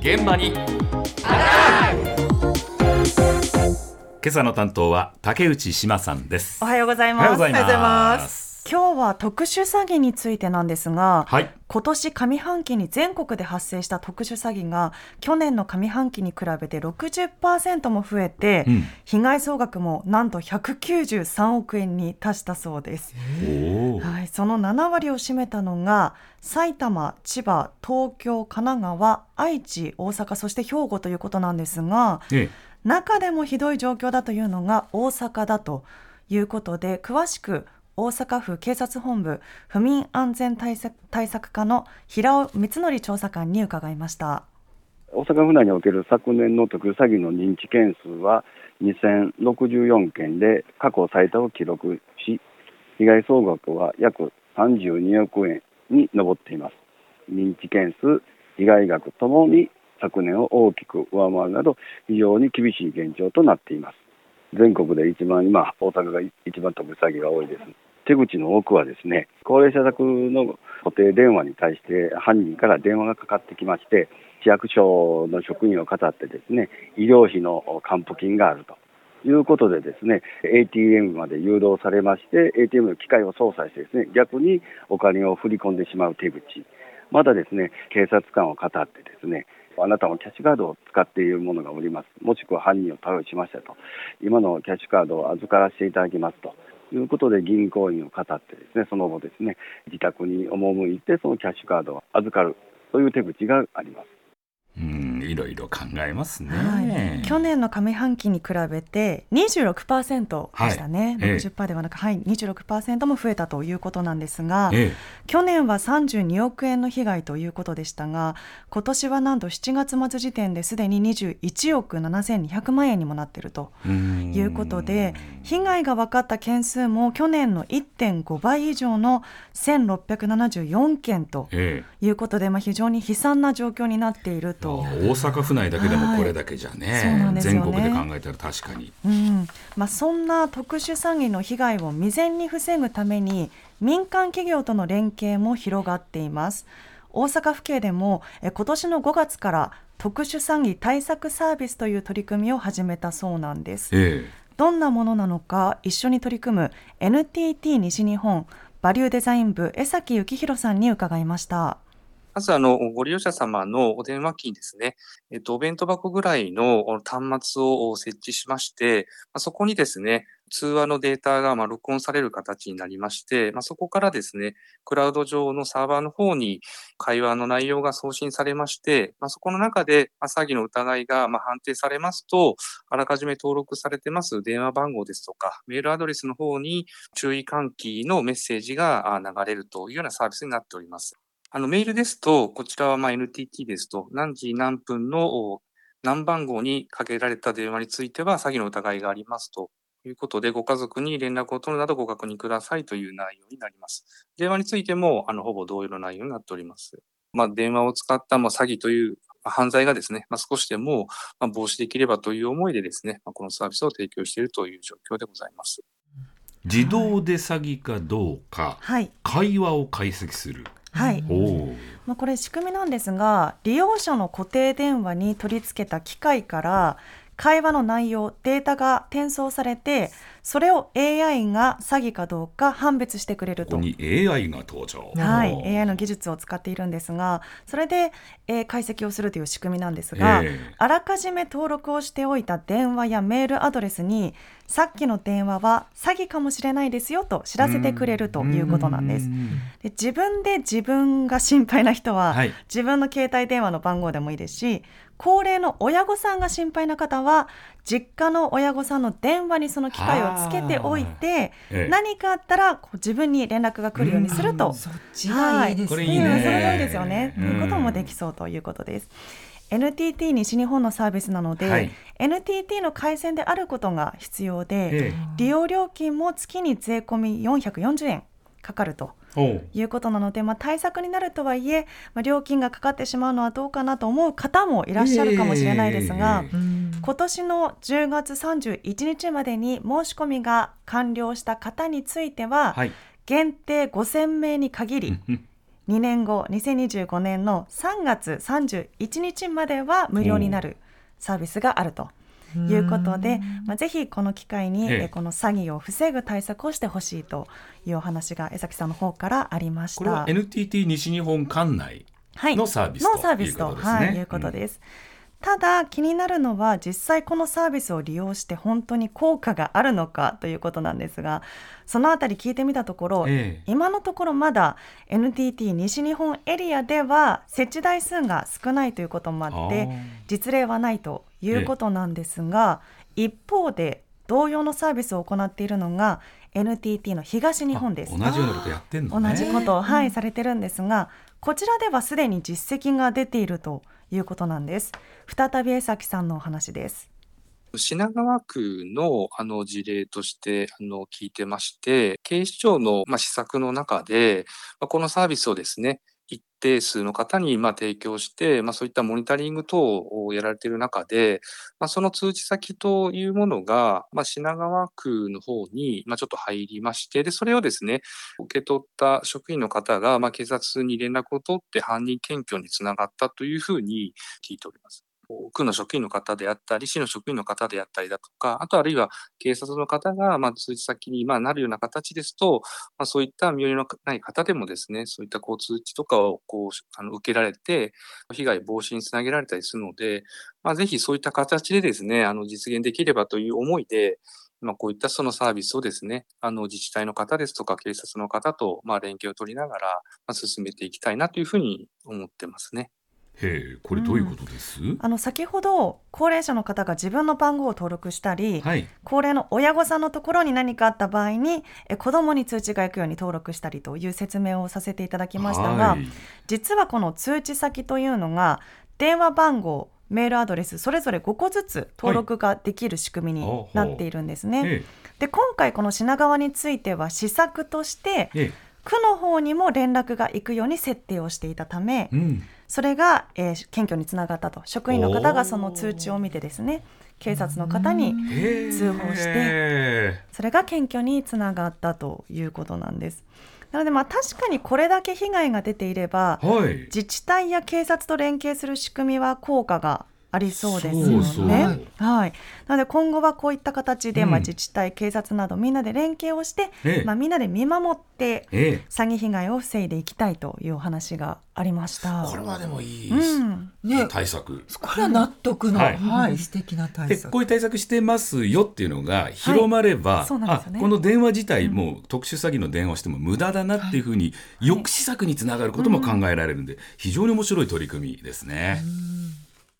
現場に。今朝の担当は竹内島さんです。おはようございおはようますございます今日は特殊詐欺についてなんですが、はい。今年上半期に全国で発生した特殊詐欺が去年の上半期に比べて60%も増えて、うん。被害総額もなんと193億円に達したそうです。はい、その7割を占めたのが埼玉、千葉、東京、神奈川、愛知、大阪そして兵庫ということなんですがえ。中でもひどい状況だというのが大阪だということで詳しく大阪府警察本部府民安全対策対策課の平尾光則調査官に伺いました。大阪府内における昨年の特殊詐欺の認知件数は2064件で過去最多を記録し、被害総額は約32億円に上っています。認知件数、被害額ともに昨年を大きく上回るなど、非常に厳しい現状となっています。全国で一番今、大阪が一番特殊詐欺が多いです。手口の多くはですね、高齢者宅の固定電話に対して犯人から電話がかかってきまして、市役所の職員を語ってですね、医療費の還付金があるということでですね、ATM まで誘導されまして、ATM の機械を操作してですね、逆にお金を振り込んでしまう手口。またですね、警察官を語ってですね、あなたもキャッシュカードを使っている者がおります。もしくは犯人を逮捕しましたと。今のキャッシュカードを預からせていただきますと。いうことで銀行員を語ってですね、その後ですね、自宅に赴いてそのキャッシュカードを預かるという手口があります。うんいろいろ考えますね、はい、去年の上半期に比べて26%でしたね、はい。ええ。60%ではなく、はい、26%も増えたということなんですが、え去年は32億円の被害ということでしたが今年はなんと7月末時点ですでに21億7200万円にもなっているということで被害が分かった件数も去年の1.5倍以上の1674件とえいうことで、まあ、非常に悲惨な状況になっているえと。大阪府内だけでもこれだけじゃね、はい。ね。全国で考えたら確かに。うん。まあ、そんな特殊詐欺の被害を未然に防ぐために民間企業との連携も広がっています。大阪府警でもえ今年の5月から特殊詐欺対策サービスという取り組みを始めたそうなんです。えどんなものなのか一緒に取り組む NTT 西日本バリューデザイン部江崎幸弘さんに伺いましたまず、あの、ご利用者様のお電話機にですね、えっと、お弁当箱ぐらいの端末を設置しまして、まあそこにですね、通話のデータがまあ録音される形になりまして、まあ、そこからですね、クラウド上のサーバーの方に会話の内容が送信されまして、まあ、そこの中でま詐欺の疑いがまあ判定されますと、あらかじめ登録されてます電話番号ですとか、メールアドレスの方に注意喚起のメッセージが流れるというようなサービスになっております。あの、メールですと、こちらはまあ NTT ですと、何時何分のお何番号にかけられた電話については詐欺の疑いがありますということで、ご家族に連絡を取るなどご確認くださいという内容になります。電話についても、あの、ほぼ同様の内容になっております。まあ、電話を使ったまあ詐欺というまあ犯罪がですね、まあ、少しでもまあ防止できればという思いでですね、まあ、このサービスを提供しているという状況でございます。自動で詐欺かどうか、はい、会話を解析するはい。まあ、これ仕組みなんですが利用者の固定電話に取り付けた機械から会話の内容データが転送されてそれを AI が詐欺かどうか判別してくれること。こ。に AI が登場。はい、AI の技術を使っているんですがそれで、えー解析をするという仕組みなんですが、ええ。あらかじめ登録をしておいた電話やメールアドレスにさっきの電話は詐欺かもしれないですよと知らせてくれるということなんです。うん。で自分で自分が心配な人は、はい。自分の携帯電話の番号でもいいですし高齢の親御さんが心配な方は実家の親御さんの電話にその機械をつけておいて、ええ。何かあったらこう自分に連絡が来るようにすると、そっち。がい。いですね。これいいね。うん。それ良いですよね、うんということもできそうということです。NTT 西日本のサービスなので、はい。NTT の回線であることが必要で、え利用料金も月に税込み440円かかるということなので、まあ、対策になるとはいえ、まあ、料金がかかってしまうのはどうかなと思う方もいらっしゃるかもしれないですが、ええ。うん今年の10月31日までに申し込みが完了した方については、はい。限定5000名に限り、2年後2025年の3月31日までは無料になるサービスがあると。いうことで、まあ、ぜひこの機会に、ええ。この詐欺を防ぐ対策をしてほしいというお話が江崎さんの方からありました。これは NTT 西日本管内のサービス、はい、のサービスと、はい、いうことです。うんただ気になるのは実際このサービスを利用して本当に効果があるのかということなんですがそのあたり聞いてみたところ、ええ、今のところまだ NTT 西日本エリアでは設置台数が少ないということもあって実例はないということなんですが、え、一方で同様のサービスを行っているのが NTT の東日本です。同じようなことやってんの、ね、同じことはいされてるんですが、こちらではすでに実績が出ているということなんです。再び江崎さんのお話です。品川区のあの事例としてあの聞いてまして、警視庁のまあ施策の中で、まあ、このサービスをですね、定数の方にま提供して、まあ、そういったモニタリング等をやられている中で、まあ、その通知先というものが、まあ、品川区の方にまちょっと入りまして、で、それをですね、受け取った職員の方がま警察に連絡を取って犯人検挙につながったというふうに聞いております。区の職員の方であったり、市の職員の方であったりだとか、あとあるいは警察の方が、まあ、通知先に、まあ、なるような形ですと、まあ、そういった身寄りのない方でもですね、そういったこう通知とかをこうあの受けられて、被害防止につなげられたりするので、まあ、ぜひそういった形でですね、あの実現できればという思いで、ま、こういったそのサービスをですね、あの自治体の方ですとか警察の方とま連携を取りながら、進めていきたいなというふうに思ってますね。へえ、これどういうことです、うん、あの先ほど高齢者の方が自分の番号を登録したり、はい、高齢の親御さんのところに何かあった場合にえ子どもに通知が行くように登録したりという説明をさせていただきましたが、はい、実はこの通知先というのが電話番号メールアドレスそれぞれ5個ずつ登録ができる仕組みになっているんですね。はい、で今回この品川については施策として、区の方にも連絡が行くように設定をしていたため、うん、それが、えー、検挙につながったと。職員の方がその通知を見てですね警察の方に通報してそれが検挙につながったということなんです。なのでまあ確かにこれだけ被害が出ていれば、はい、自治体や警察と連携する仕組みは効果がありそうですよね。はい。なので今後はこういった形で、うん、まあ自治体、警察などみんなで連携をして、ええ、まあみんなで見守って、え、詐欺被害を防いでいきたいというお話がありました。これはでもいい、うん、ね、対策。これは納得の、はい、はい、素敵な対策。こういう対策してますよっていうのが広まれば、はいね、あこの電話自体も特殊詐欺の電話をしても無駄だなっていうふうに、抑止策につながることも考えられるんで、非常に面白い取り組みですね。うん